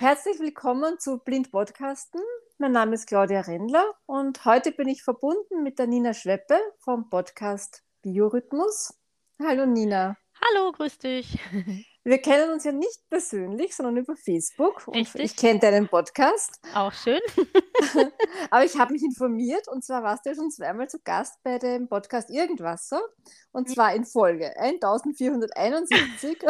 Herzlich willkommen zu Blind Podcasten. Mein Name ist Claudia Rendler und heute bin ich verbunden mit der Nina Schweppe vom Podcast Biorhythmus. Hallo Nina. Hallo, grüß dich. Wir kennen uns ja nicht persönlich, sondern über Facebook. Und Richtig. ich kenne deinen Podcast. Auch schön. Aber ich habe mich informiert und zwar warst du ja schon zweimal zu Gast bei dem Podcast Irgendwasser. Und zwar in Folge 1471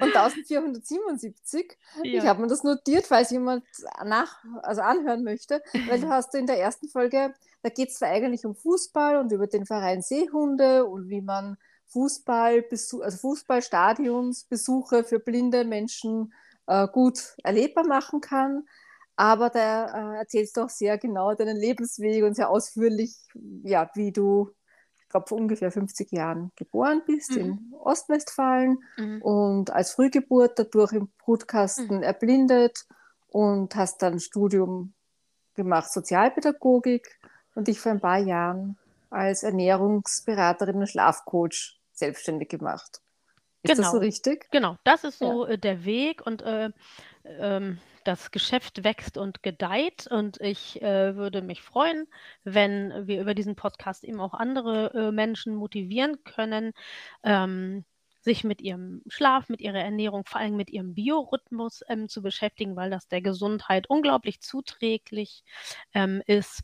und 1477. Ich Ja. habe mir das notiert, falls jemand nach, also anhören möchte, weil du hast du in der ersten Folge, da geht es zwar eigentlich um Fußball und über den Verein Seehunde und wie man Fußball, also Fußballstadionsbesuche für blinde Menschen äh, gut erlebbar machen kann. Aber da äh, erzählst du auch sehr genau deinen Lebensweg und sehr ausführlich, ja, wie du, ich glaube, vor ungefähr 50 Jahren geboren bist Mhm. in Ostwestfalen Mhm. und als Frühgeburt dadurch im Brutkasten erblindet und hast dann Studium gemacht, Sozialpädagogik und dich vor ein paar Jahren als Ernährungsberaterin und Schlafcoach selbstständig gemacht. Ist das so Genau. richtig? Genau, das ist so äh, der Weg und äh, ähm, das Geschäft wächst und gedeiht und ich äh, würde mich freuen, wenn wir über diesen Podcast eben auch andere äh, Menschen motivieren können, ähm, sich mit ihrem Schlaf, mit ihrer Ernährung, vor allem mit ihrem Biorhythmus ähm, zu beschäftigen, weil das der Gesundheit unglaublich zuträglich ähm, ist.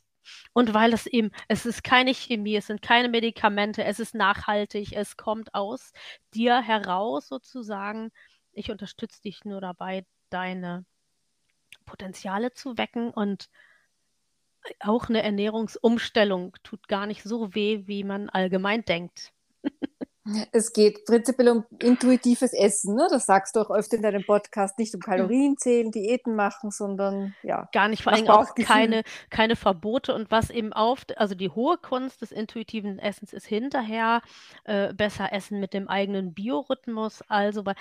Und weil es eben, es ist keine Chemie, es sind keine Medikamente, es ist nachhaltig, es kommt aus dir heraus sozusagen. Ich unterstütze dich nur dabei, deine Potenziale zu wecken und auch eine Ernährungsumstellung tut gar nicht so weh, wie man allgemein denkt. Es geht prinzipiell um intuitives Essen, ne? Das sagst du auch öfter in deinem Podcast, nicht um Kalorien zählen, Diäten machen, sondern ja, Gar nicht, vor allem auch keine, keine Verbote und was eben auf, also die hohe Kunst des intuitiven Essens ist hinterher äh, besser essen mit dem eigenen Biorhythmus. Also, weil,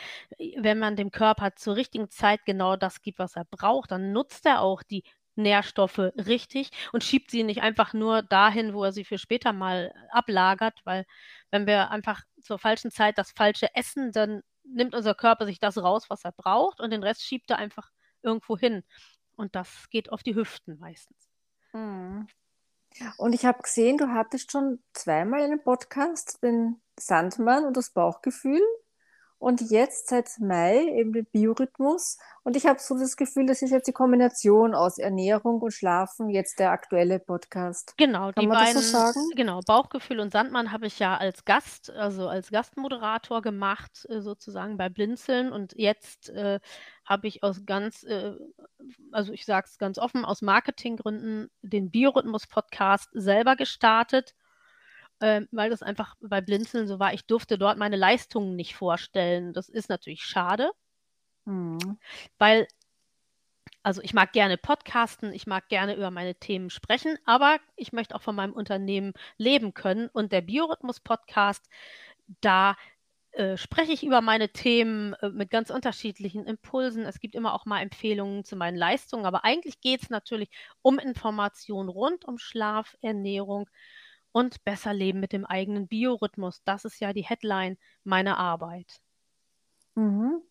wenn man dem Körper zur richtigen Zeit genau das gibt, was er braucht, dann nutzt er auch die Nährstoffe richtig und schiebt sie nicht einfach nur dahin, wo er sie für später mal ablagert, weil wenn wir einfach zur falschen Zeit das falsche essen, dann nimmt unser Körper sich das raus, was er braucht und den Rest schiebt er einfach irgendwo hin. Und das geht auf die Hüften meistens. Mhm. Und ich habe gesehen, du hattest schon zweimal einen Podcast, den Sandmann und das Bauchgefühl. Und jetzt seit Mai eben den Biorhythmus. Und ich habe so das Gefühl, das ist jetzt die Kombination aus Ernährung und Schlafen, jetzt der aktuelle Podcast. Genau, Kann die man das beiden, so sagen? genau, Bauchgefühl und Sandmann habe ich ja als Gast, also als Gastmoderator gemacht, äh, sozusagen bei Blinzeln. Und jetzt äh, habe ich aus ganz, äh, also ich sage es ganz offen, aus Marketinggründen den Biorhythmus-Podcast selber gestartet, äh, weil das einfach bei Blinzeln so war. Ich durfte dort meine Leistungen nicht vorstellen. Das ist natürlich schade. Mhm. weil, also ich mag gerne podcasten, ich mag gerne über meine Themen sprechen, aber ich möchte auch von meinem Unternehmen leben können. Und der Biorhythmus-Podcast, da äh, spreche ich über meine Themen äh, mit ganz unterschiedlichen Impulsen. Es gibt immer auch mal Empfehlungen zu meinen Leistungen, aber eigentlich geht es natürlich um Informationen rund um Schlaf, Ernährung und besser leben mit dem eigenen Biorhythmus. Das ist ja die Headline meiner Arbeit. Mhm.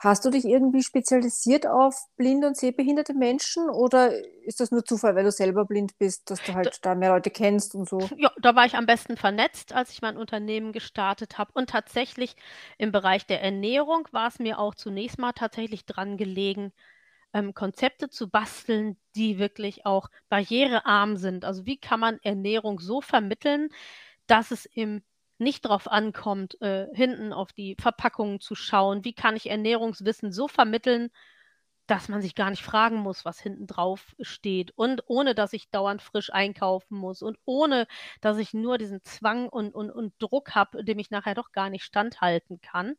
Hast du dich irgendwie spezialisiert auf blinde und sehbehinderte Menschen oder ist das nur Zufall, weil du selber blind bist, dass du halt da mehr Leute kennst und so? Ja, da war ich am besten vernetzt, als ich mein Unternehmen gestartet habe. Und tatsächlich im Bereich der Ernährung war es mir auch zunächst mal tatsächlich dran gelegen, ähm, Konzepte zu basteln, die wirklich auch barrierearm sind. Also wie kann man Ernährung so vermitteln, dass es im nicht darauf ankommt, äh, hinten auf die Verpackungen zu schauen. Wie kann ich Ernährungswissen so vermitteln, dass man sich gar nicht fragen muss, was hinten drauf steht und ohne, dass ich dauernd frisch einkaufen muss und ohne, dass ich nur diesen Zwang und, und, und Druck habe, dem ich nachher doch gar nicht standhalten kann.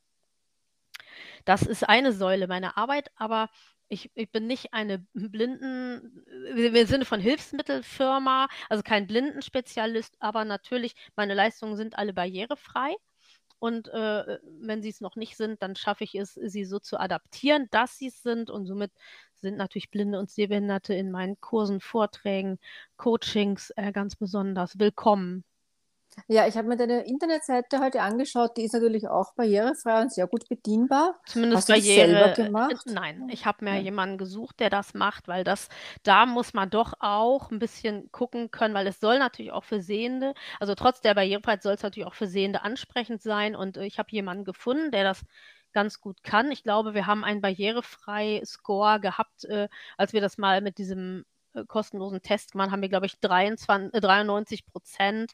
Das ist eine Säule meiner Arbeit, aber ich, ich bin nicht eine Blinden, im Sinne von Hilfsmittelfirma, also kein Blindenspezialist, aber natürlich, meine Leistungen sind alle barrierefrei. Und äh, wenn sie es noch nicht sind, dann schaffe ich es, sie so zu adaptieren, dass sie es sind. Und somit sind natürlich Blinde und Sehbehinderte in meinen Kursen, Vorträgen, Coachings äh, ganz besonders willkommen. Ja, ich habe mir deine Internetseite heute angeschaut, die ist natürlich auch barrierefrei und sehr gut bedienbar. Zumindest Hast du das selber Barriere. äh, gemacht? Nein, ich habe mir Ja. jemanden gesucht, der das macht, weil das, da muss man doch auch ein bisschen gucken können, weil es soll natürlich auch für Sehende, also trotz der Barrierefreiheit soll es natürlich auch für Sehende ansprechend sein. Und äh, ich habe jemanden gefunden, der das ganz gut kann. Ich glaube, wir haben einen barrierefrei Score gehabt, äh, als wir das mal mit diesem äh, kostenlosen Test gemacht haben, haben wir, glaube ich, 23, äh, 93 Prozent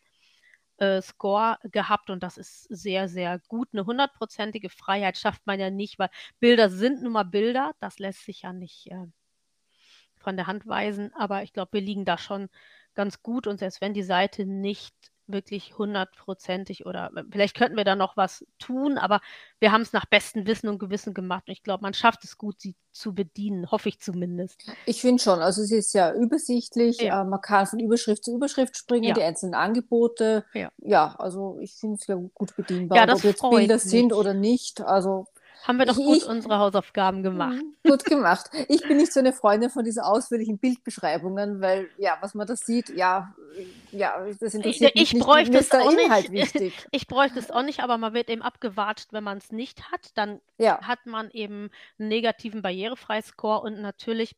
äh, Score gehabt und das ist sehr, sehr gut. Eine hundertprozentige Freiheit schafft man ja nicht, weil Bilder sind nun mal Bilder. Das lässt sich ja nicht äh, von der Hand weisen, aber ich glaube, wir liegen da schon ganz gut und selbst wenn die Seite nicht wirklich hundertprozentig oder äh, vielleicht könnten wir da noch was tun, aber wir haben es nach bestem Wissen und Gewissen gemacht und ich glaube, man schafft es gut, sie zu bedienen, hoffe ich zumindest. Ich finde schon, also es ist ja übersichtlich, Ja. äh, man kann von Überschrift zu Überschrift springen, Ja. die einzelnen Angebote. Ja. Ja, also ich finde es ja gut bedienbar, Ja, ob das jetzt Bilder mich. sind oder nicht. Also Haben wir doch Ich- gut ich- unsere Hausaufgaben gemacht. Gut gemacht. Ich bin nicht so eine Freundin von diesen ausführlichen Bildbeschreibungen, weil ja, was man da sieht, ja, ja, das interessiert Ich mich nicht. bräuchte Mir es auch nicht. Inhalt wichtig. Ich bräuchte es auch nicht, aber man wird eben abgewatscht, wenn man es nicht hat. Dann Ja, hat man eben einen negativen Barrierefreiscore und natürlich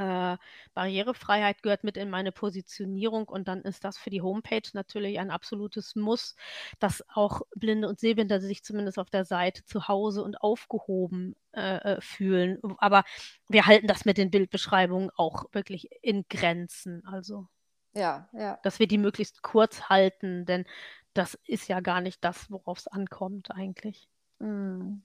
äh, Barrierefreiheit gehört mit in meine Positionierung und dann ist das für die Homepage natürlich ein absolutes Muss, dass auch Blinde und Sehbehinderte sich zumindest auf der Seite zu Hause und aufgehoben äh, äh, fühlen. Aber wir halten das mit den Bildbeschreibungen auch wirklich in Grenzen. Also ja, ja. dass wir die möglichst kurz halten, denn das ist ja gar nicht das, worauf es ankommt eigentlich. Mm.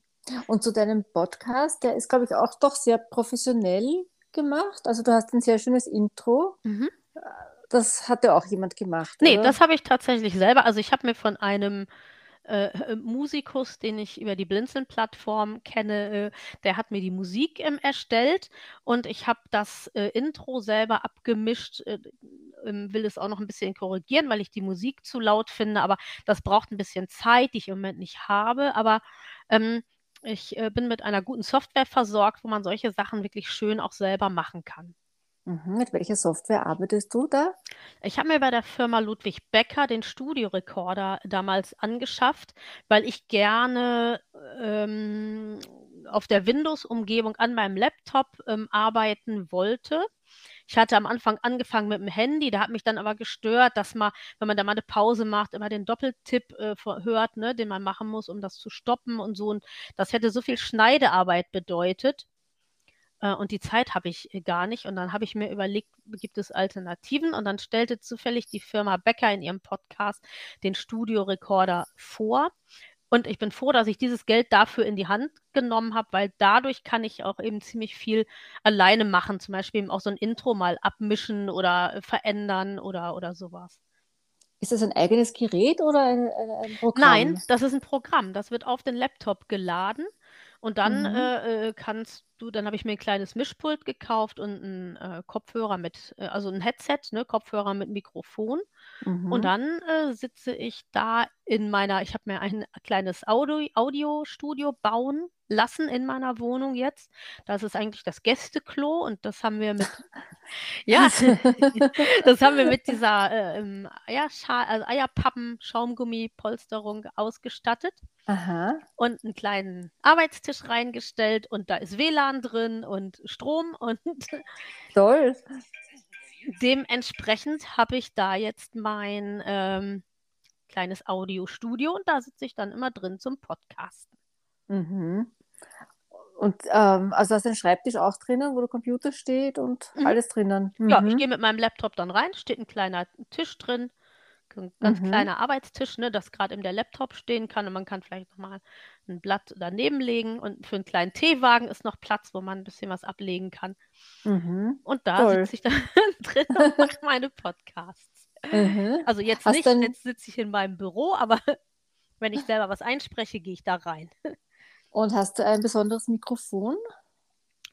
Und zu deinem Podcast, der ist, glaube ich, auch doch sehr professionell gemacht. Also du hast ein sehr schönes Intro. Mhm. Das hat ja auch jemand gemacht, Nee, oder? das habe ich tatsächlich selber. Also ich habe mir von einem äh, äh, Musikus, den ich über die Blinzeln-Plattform kenne, äh, der hat mir die Musik ähm, erstellt und ich habe das äh, Intro selber abgemischt, äh, ähm, will es auch noch ein bisschen korrigieren, weil ich die Musik zu laut finde, aber das braucht ein bisschen Zeit, die ich im Moment nicht habe. Aber ähm, ich äh, bin mit einer guten Software versorgt, wo man solche Sachen wirklich schön auch selber machen kann. Mhm. Mit welcher Software arbeitest du da? Ich habe mir bei der Firma Ludwig Becker den Studiorekorder damals angeschafft, weil ich gerne ähm, auf der Windows-Umgebung an meinem Laptop ähm, arbeiten wollte. Ich hatte am Anfang angefangen mit dem Handy, da hat mich dann aber gestört, dass man, wenn man da mal eine Pause macht, immer den Doppeltipp äh, hört, ne, den man machen muss, um das zu stoppen und so. Und das hätte so viel Schneidearbeit bedeutet. Äh, Und die Zeit habe ich äh, gar nicht. Und dann habe ich mir überlegt, gibt es Alternativen? Und dann stellte zufällig die Firma Becker in ihrem Podcast den Studiorekorder vor. Und ich bin froh, dass ich dieses Geld dafür in die Hand genommen habe, weil dadurch kann ich auch eben ziemlich viel alleine machen. Zum Beispiel eben auch so ein Intro mal abmischen oder verändern oder, oder sowas. Ist das ein eigenes Gerät oder ein, ein, ein Programm? Nein, das ist ein Programm. Das wird auf den Laptop geladen und dann Mhm. äh, äh, kannst du, dann habe ich mir ein kleines Mischpult gekauft und einen äh, Kopfhörer mit, äh, also ein Headset, ne, Kopfhörer mit Mikrofon. Mhm. Und dann äh, sitze ich da in meiner, ich habe mir ein kleines Audio, Audiostudio bauen lassen in meiner Wohnung jetzt. Das ist eigentlich das Gästeklo und das haben wir mit, ja, das haben wir mit dieser äh, ähm, Eierschal, also Eierpappen-Schaumgummi-Polsterung ausgestattet Aha. und einen kleinen Arbeitstisch reingestellt und da ist WLAN drin und Strom und Toll. Dementsprechend habe ich da jetzt mein ähm, kleines Audiostudio und da sitze ich dann immer drin zum Podcasten. Mhm. Und ähm, also hast du einen Schreibtisch auch drinnen, wo der Computer steht und Mhm. alles drinnen. Ja, ich Mhm. gehe mit meinem Laptop dann rein, steht ein kleiner Tisch drin, ein ganz Mhm. kleiner Arbeitstisch, ne, das gerade in der Laptop stehen kann und man kann vielleicht nochmal ein Blatt daneben legen und für einen kleinen Teewagen ist noch Platz, wo man ein bisschen was ablegen kann. Mhm. Und da Toll. sitze ich dann drin und mache meine Podcasts. Mhm. Also jetzt Hast nicht, dann- jetzt sitze ich in meinem Büro, aber wenn ich selber was einspreche, gehe ich da rein. Und hast du ein besonderes Mikrofon?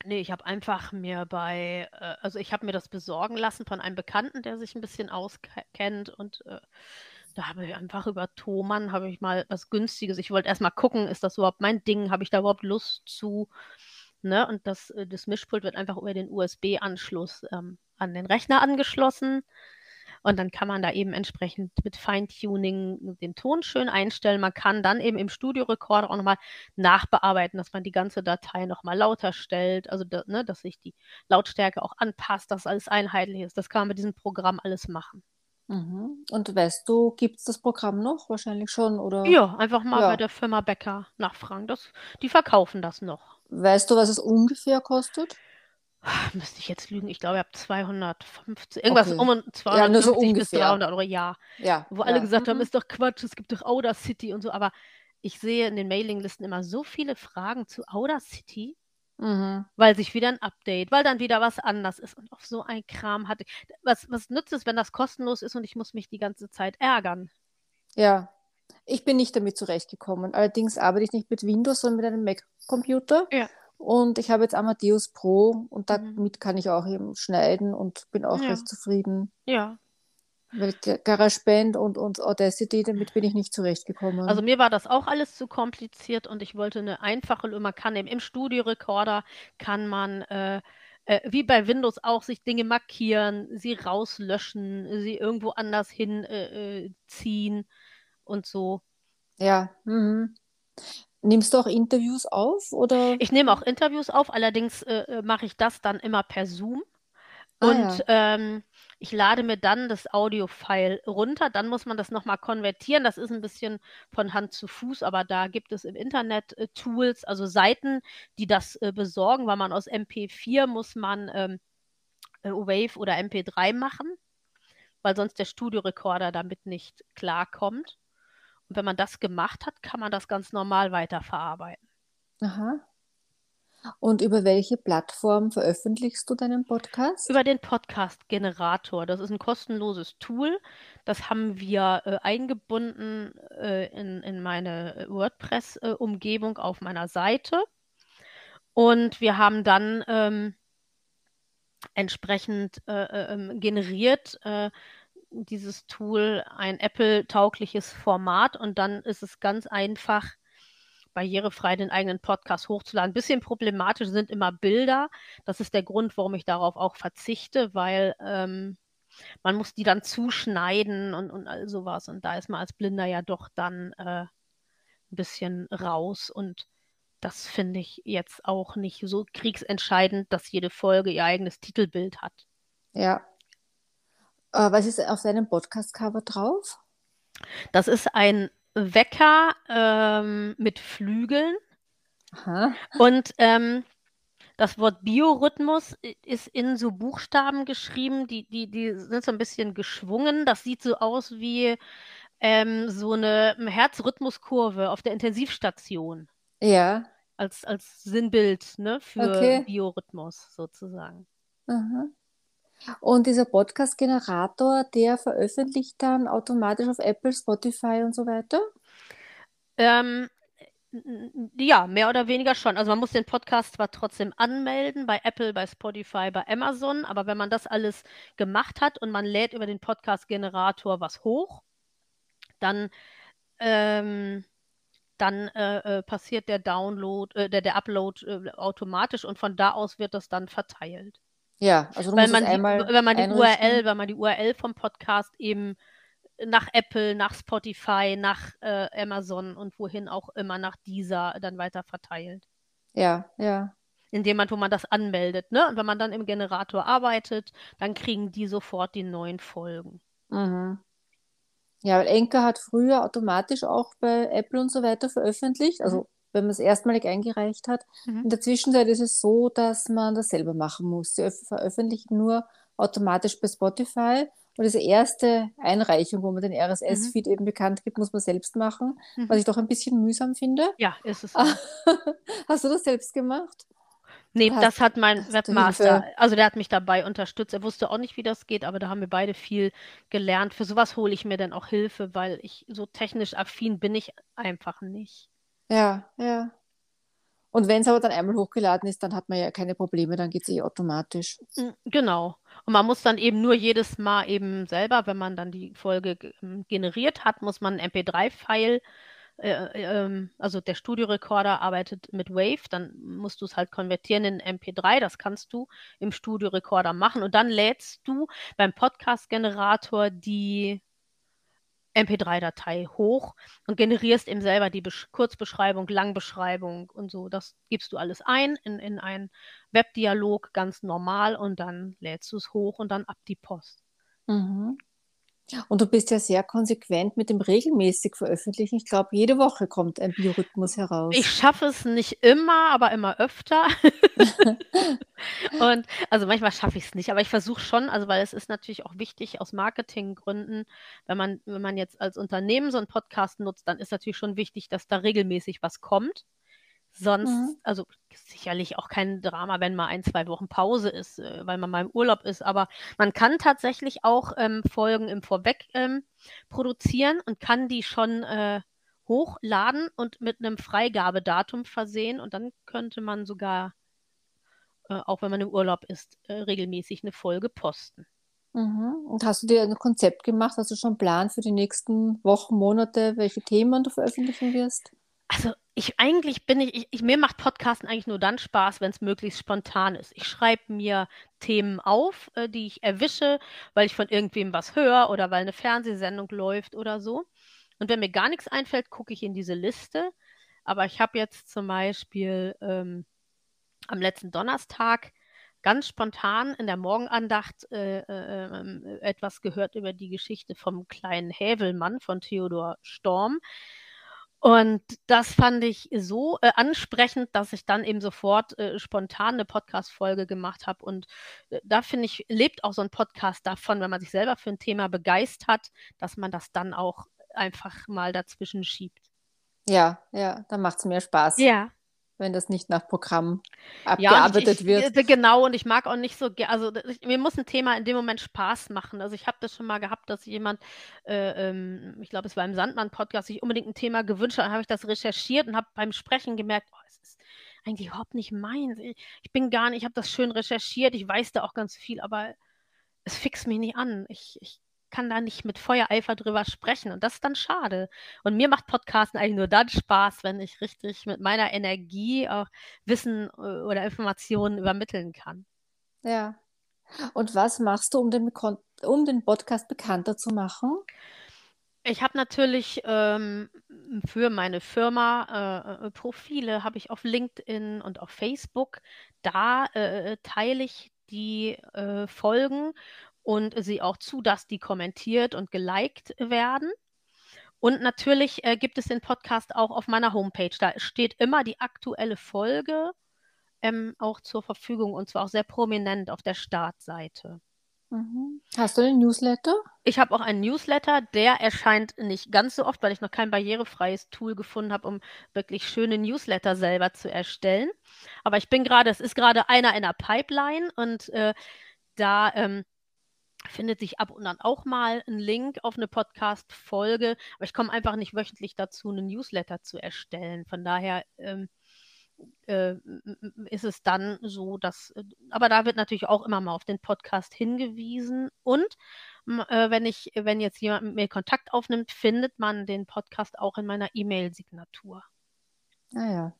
Nee, ich habe einfach mir bei, äh, also ich habe mir das besorgen lassen von einem Bekannten, der sich ein bisschen auskennt und äh, da habe ich einfach über Thomann habe ich mal was Günstiges. Ich wollte erst mal gucken, ist das überhaupt mein Ding? Habe ich da überhaupt Lust zu? Ne? Und das, äh, das Mischpult wird einfach über den USB-Anschluss ähm, an den Rechner angeschlossen. Und dann kann man da eben entsprechend mit Feintuning den Ton schön einstellen. Man kann dann eben im Studiorekorder auch nochmal nachbearbeiten, dass man die ganze Datei nochmal lauter stellt, also da, ne, dass sich die Lautstärke auch anpasst, dass alles einheitlich ist. Das kann man mit diesem Programm alles machen. Mhm. Und weißt du, gibt es das Programm noch? Wahrscheinlich schon, oder? Ja, einfach mal Ja. bei der Firma Becker nachfragen. Das, die verkaufen das noch. Weißt du, was es ungefähr kostet? Müsste ich jetzt lügen? Ich glaube, ich habe 250, irgendwas Okay. um und Ja, nur so 250 bis ungefähr. 300 Euro, ja. Ja. Wo alle ja. gesagt haben, Mhm. ist doch Quatsch, es gibt doch Audacity und so. Aber ich sehe in den Mailinglisten immer so viele Fragen zu Audacity, Mhm. weil sich wieder ein Update, weil dann wieder was anders ist. Und auf so ein Kram hatte. Was, was nützt es, wenn das kostenlos ist und ich muss mich die ganze Zeit ärgern? Ja. Ich bin nicht damit zurechtgekommen. Allerdings arbeite ich nicht mit Windows, sondern mit einem Mac-Computer. Ja. Und ich habe jetzt Amadeus Pro und Mhm. damit kann ich auch eben schneiden und bin auch Ja. recht zufrieden. Ja. Ga- GarageBand und, und Audacity, damit bin ich nicht zurechtgekommen. Also mir war das auch alles zu kompliziert und ich wollte eine einfache, man kann eben im Studiorekorder kann man äh, äh, wie bei Windows auch sich Dinge markieren, sie rauslöschen, sie irgendwo anders hin äh, äh, und so. ja. Mhm. Nimmst du auch Interviews auf oder? Ich nehme auch Interviews auf, allerdings äh, äh, mache ich das dann immer per Zoom. Ah, Und ja. ähm, ich lade mir dann das Audio-File runter. Dann muss man das nochmal konvertieren. Das ist ein bisschen von Hand zu Fuß, aber da gibt es im Internet äh, Tools, also Seiten, die das äh, besorgen, weil man aus MP4 muss man ähm, äh, Wave oder MP3 machen, weil sonst der Studiorekorder damit nicht klarkommt. Und wenn man das gemacht hat, kann man das ganz normal weiterverarbeiten. Aha. Und über welche Plattform veröffentlichst du deinen Podcast? Über den Podcast-Generator. Das ist ein kostenloses Tool. Das haben wir äh, eingebunden äh, in, in meine WordPress-Umgebung auf meiner Seite. Und wir haben dann ähm, entsprechend äh, ähm, generiert äh, dieses Tool ein Apple-taugliches Format und dann ist es ganz einfach, barrierefrei den eigenen Podcast hochzuladen. Ein bisschen problematisch sind immer Bilder. Das ist der Grund, warum ich darauf auch verzichte, weil ähm, man muss die dann zuschneiden und, und all sowas. Und da ist man als Blinder ja doch dann äh, ein bisschen raus. Und das finde ich jetzt auch nicht so kriegsentscheidend, dass jede Folge ihr eigenes Titelbild hat. Ja. Äh, was ist auf deinem Podcast-Cover drauf? Das ist ein Wecker ähm, mit Flügeln. Aha. Und ähm, das Wort Biorhythmus ist in so Buchstaben geschrieben, die, die, die sind so ein bisschen geschwungen. Das sieht so aus wie ähm, so eine Herzrhythmuskurve auf der Intensivstation. Ja. Als, als Sinnbild ne, für Okay. Biorhythmus sozusagen. Aha. Und dieser Podcast-Generator, der veröffentlicht dann automatisch auf Apple, Spotify und so weiter? Ähm, ja, mehr oder weniger schon. Also man muss den Podcast zwar trotzdem anmelden bei Apple, bei Spotify, bei Amazon, aber wenn man das alles gemacht hat und man lädt über den Podcast-Generator was hoch, dann, ähm, dann äh, äh, passiert der Download, äh, der, der Upload äh, automatisch und von da aus wird das dann verteilt. Ja, also du Weil musst man es die, einmal wenn man die. URL, wenn man die URL vom Podcast eben nach Apple, nach Spotify, nach äh, Amazon und wohin auch immer, nach dieser dann weiter verteilt. Ja, ja. In dem Moment, wo man das anmeldet, ne? Und wenn man dann im Generator arbeitet, dann kriegen die sofort die neuen Folgen. Mhm. Ja, weil Anchor hat früher automatisch auch bei Apple und so weiter veröffentlicht, also wenn man es erstmalig eingereicht hat. Mhm. In der Zwischenzeit ist es so, dass man das selber machen muss. Sie öff- veröffentlichen nur automatisch bei Spotify. Und diese erste Einreichung, wo man den RSS-Feed eben bekannt gibt, muss man selbst machen, Mhm. was ich doch ein bisschen mühsam finde. Ja, ist es. Hast du das selbst gemacht? Nee, hast- das hat mein Webmaster, also der hat mich dabei unterstützt. Er wusste auch nicht, wie das geht, aber da haben wir beide viel gelernt. Für sowas hole ich mir dann auch Hilfe, weil ich so technisch affin bin ich einfach nicht. Ja, ja. Und wenn es aber dann einmal hochgeladen ist, dann hat man ja keine Probleme, dann geht es eh automatisch. Mm, Genau. Und man muss dann eben nur jedes Mal eben selber, wenn man dann die Folge ge- ähm, generiert hat, muss man ein MP3-File äh, ähm, also der Studiorekorder arbeitet mit Wave, dann musst du es halt konvertieren in MP3, das kannst du im Studiorekorder machen und dann lädst du beim Podcast-Generator die MP3-Datei hoch und generierst eben selber die Besch Kurzbeschreibung, Langbeschreibung und so. Das gibst du alles ein in, in einen Webdialog ganz normal und dann lädst du es hoch und dann ab die Post. Mhm. Und du bist ja sehr konsequent mit dem regelmäßig veröffentlichen. Ich glaube, jede Woche kommt ein Biorhythmus heraus. Ich schaffe es nicht immer, aber immer öfter. und also manchmal schaffe ich es nicht, aber ich versuche schon, also weil es ist natürlich auch wichtig aus Marketinggründen, wenn man, wenn man jetzt als Unternehmen so einen Podcast nutzt, dann ist natürlich schon wichtig, dass da regelmäßig was kommt. Sonst, mhm. also sicherlich auch kein Drama, wenn mal ein, zwei Wochen Pause ist, äh, weil man mal im Urlaub ist. Aber man kann tatsächlich auch ähm, Folgen im Vorweg ähm, produzieren und kann die schon äh, hochladen und mit einem Freigabedatum versehen. Und dann könnte man sogar, äh, auch wenn man im Urlaub ist, äh, regelmäßig eine Folge posten. Mhm. Und hast du dir ein Konzept gemacht? Hast du schon einen Plan für die nächsten Wochen, Monate, welche Themen du veröffentlichen wirst? Also ich eigentlich bin ich, ich, ich mir macht Podcasten eigentlich nur dann Spaß, wenn es möglichst spontan ist. Ich schreibe mir Themen auf, äh, die ich erwische, weil ich von irgendwem was höre oder weil eine Fernsehsendung läuft oder so. Und wenn mir gar nichts einfällt, gucke ich in diese Liste. Aber ich habe jetzt zum Beispiel ähm, am letzten Donnerstag ganz spontan in der Morgenandacht äh, äh, ähm, etwas gehört über die Geschichte vom kleinen Hävelmann von Theodor Storm. Und das fand ich so äh, ansprechend, dass ich dann eben sofort äh, spontan eine Podcast-Folge gemacht habe. Und äh, da finde ich, lebt auch so ein Podcast davon, wenn man sich selber für ein Thema begeistert, dass man das dann auch einfach mal dazwischen schiebt. Ja, ja, dann macht es mehr Spaß. Ja, wenn das nicht nach Programm abgearbeitet ja, ich, wird. Äh, genau, und ich mag auch nicht so, also ich, mir muss ein Thema in dem Moment Spaß machen. Also ich habe das schon mal gehabt, dass jemand, äh, ähm, ich glaube, es war im Sandmann-Podcast, sich unbedingt ein Thema gewünscht hat, habe ich das recherchiert und habe beim Sprechen gemerkt, oh, es ist eigentlich überhaupt nicht meins. Ich, ich bin gar nicht, ich habe das schön recherchiert, ich weiß da auch ganz viel, aber es fixt mich nicht an. Ich, ich kann da nicht mit Feuereifer drüber sprechen und das ist dann schade. Und mir macht Podcasten eigentlich nur dann Spaß, wenn ich richtig mit meiner Energie auch Wissen äh, oder Informationen übermitteln kann. Ja. Und was machst du, um den, um den Podcast bekannter zu machen? Ich habe natürlich ähm, für meine Firma äh, äh Profile, habe ich auf LinkedIn und auf Facebook. Da äh, teile ich die äh, Folgen und sie auch zu, dass die kommentiert und geliked werden. Und natürlich äh, gibt es den Podcast auch auf meiner Homepage. Da steht immer die aktuelle Folge ähm, auch zur Verfügung und zwar auch sehr prominent auf der Startseite. Mhm. Hast du einen Newsletter? Ich habe auch einen Newsletter, der erscheint nicht ganz so oft, weil ich noch kein barrierefreies Tool gefunden habe, um wirklich schöne Newsletter selber zu erstellen. Aber ich bin gerade, es ist gerade einer in der Pipeline und äh, da ähm, findet sich ab und an auch mal ein Link auf eine Podcast-Folge, aber ich komme einfach nicht wöchentlich dazu, einen Newsletter zu erstellen. Von daher ähm, äh, ist es dann so, dass, äh, aber da wird natürlich auch immer mal auf den Podcast hingewiesen und äh, wenn ich, wenn jetzt jemand mit mir Kontakt aufnimmt, findet man den Podcast auch in meiner E-Mail-Signatur. Ah ja.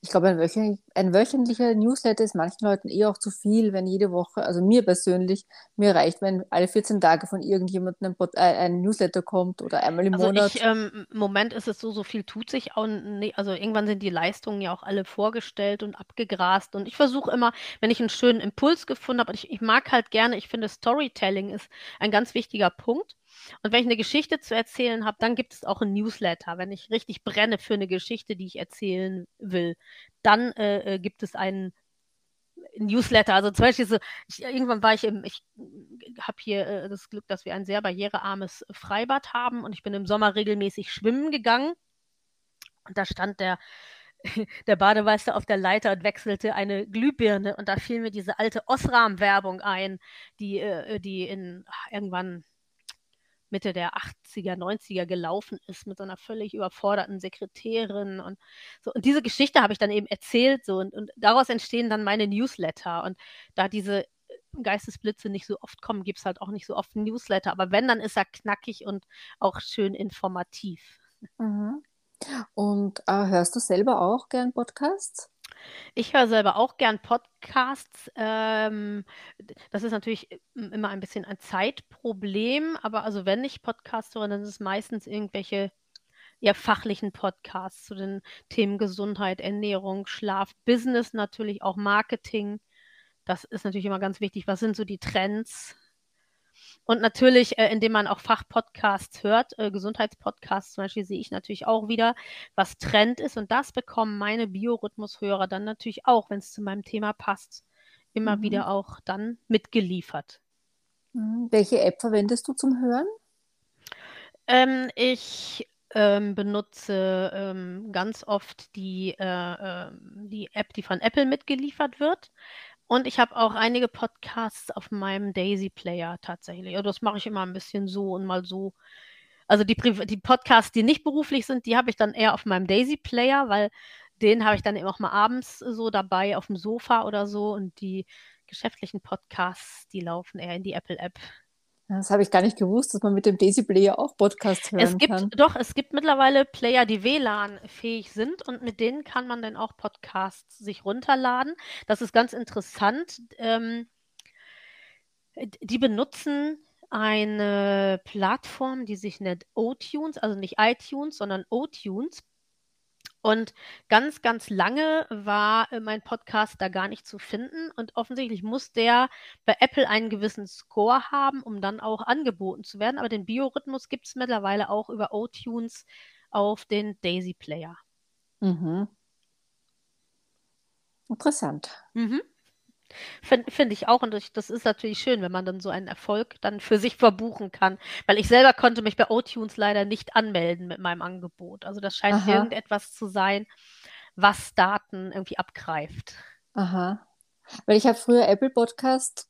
Ich glaube, ein, wöchentlich, ein, wöchentlicher Newsletter ist manchen Leuten eh auch zu viel, wenn jede Woche, also mir persönlich, mir reicht, wenn alle 14 Tage von irgendjemandem ein, äh, ein Newsletter kommt oder einmal im also Monat. Ich, ähm, Im Moment ist es so, so viel tut sich auch nicht. Also irgendwann sind die Leistungen ja auch alle vorgestellt und abgegrast. Und ich versuche immer, wenn ich einen schönen Impuls gefunden habe, ich, ich mag halt gerne, ich finde Storytelling ist ein ganz wichtiger Punkt. Und wenn ich eine Geschichte zu erzählen habe, dann gibt es auch ein Newsletter. Wenn ich richtig brenne für eine Geschichte, die ich erzählen will, dann äh, äh gibt es einen Newsletter. Also zum Beispiel so, ich, irgendwann war ich im, ich habe hier äh, das Glück, dass wir ein sehr barrierearmes Freibad haben und ich bin im Sommer regelmäßig schwimmen gegangen. Und da stand der, der Bademeister auf der Leiter und wechselte eine Glühbirne und da fiel mir diese alte Osram-Werbung ein, die, äh, die in irgendwann Mitte der 80er, 90er gelaufen ist mit so einer völlig überforderten Sekretärin und so. Und diese Geschichte habe ich dann eben erzählt so und, und daraus entstehen dann meine Newsletter. Und da diese äh, Geistesblitze nicht so oft kommen, gibt es halt auch nicht so oft Newsletter. Aber wenn, dann ist er knackig und auch schön informativ. Mhm. Und äh, hörst du selber auch gern Podcasts? Ich höre selber auch gern Podcasts. Ähm, das ist natürlich immer ein bisschen ein Zeitproblem, aber also wenn ich Podcasts höre, dann sind es meistens irgendwelche ja, fachlichen Podcasts zu den Themen Gesundheit, Ernährung, Schlaf, Business natürlich, auch Marketing. Das ist natürlich immer ganz wichtig. Was sind so die Trends? Und natürlich, äh, indem man auch Fachpodcasts hört, äh, Gesundheitspodcasts zum Beispiel, sehe ich natürlich auch wieder, was Trend ist. Und das bekommen meine Biorhythmushörer dann natürlich auch, wenn es zu meinem Thema passt, immer Mhm. wieder auch dann mitgeliefert. Mhm. Welche App verwendest du zum Hören? Ähm, ich ähm, benutze ähm, ganz oft die, äh, ähm, die App, die von Apple mitgeliefert wird. Und ich habe auch einige Podcasts auf meinem Daisy Player tatsächlich. Also das mache ich immer ein bisschen so und mal so. Also die, die Podcasts, die nicht beruflich sind, die habe ich dann eher auf meinem Daisy Player, weil den habe ich dann eben auch mal abends so dabei auf dem Sofa oder so. Und die geschäftlichen Podcasts, die laufen eher in die Apple App. Das habe ich gar nicht gewusst, dass man mit dem Daisy Player auch Podcasts hören Es gibt kann. doch, es gibt mittlerweile Player, die WLAN-fähig sind und mit denen kann man dann auch Podcasts sich runterladen. Das ist ganz interessant. Ähm, die benutzen eine Plattform, die sich nennt O-Tunes, also nicht iTunes, sondern O-Tunes. Und ganz, ganz lange war äh, mein Podcast da gar nicht zu finden. Und offensichtlich muss der bei Apple einen gewissen Score haben, um dann auch angeboten zu werden. Aber den Biorhythmus gibt es mittlerweile auch über O-Tunes auf den Daisy Player. Mhm. Interessant. Mhm. Finde find ich auch. Und das, ist natürlich schön, wenn man dann so einen Erfolg dann für sich verbuchen kann. Weil ich selber konnte mich bei O-Tunes leider nicht anmelden mit meinem Angebot. Also das scheint Aha. irgendetwas zu sein, was Daten irgendwie abgreift. Aha. Weil ich habe früher Apple Podcast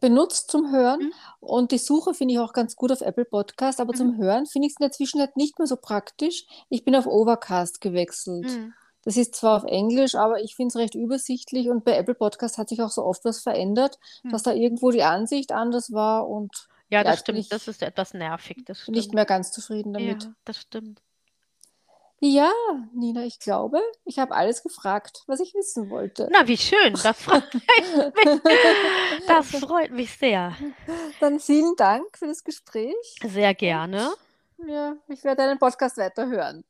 benutzt zum Hören Mhm. und die Suche finde ich auch ganz gut auf Apple Podcast, aber Mhm. zum Hören finde ich es in der Zwischenzeit nicht mehr so praktisch. Ich bin auf Overcast gewechselt. Mhm. Das ist zwar auf Englisch, aber ich finde es recht übersichtlich und bei Apple Podcast hat sich auch so oft was verändert, Mhm. dass da irgendwo die Ansicht anders war und Ja, ja, das bin stimmt. Das ich ist etwas nervig. Das nicht stimmt. mehr ganz zufrieden damit. Ja, das stimmt. Ja, Nina, ich glaube, ich habe alles gefragt, was ich wissen wollte. Na, wie schön. Das freut mich. Das freut mich sehr. Dann vielen Dank für das Gespräch. Sehr gerne. Ja, ich werde deinen Podcast weiterhören.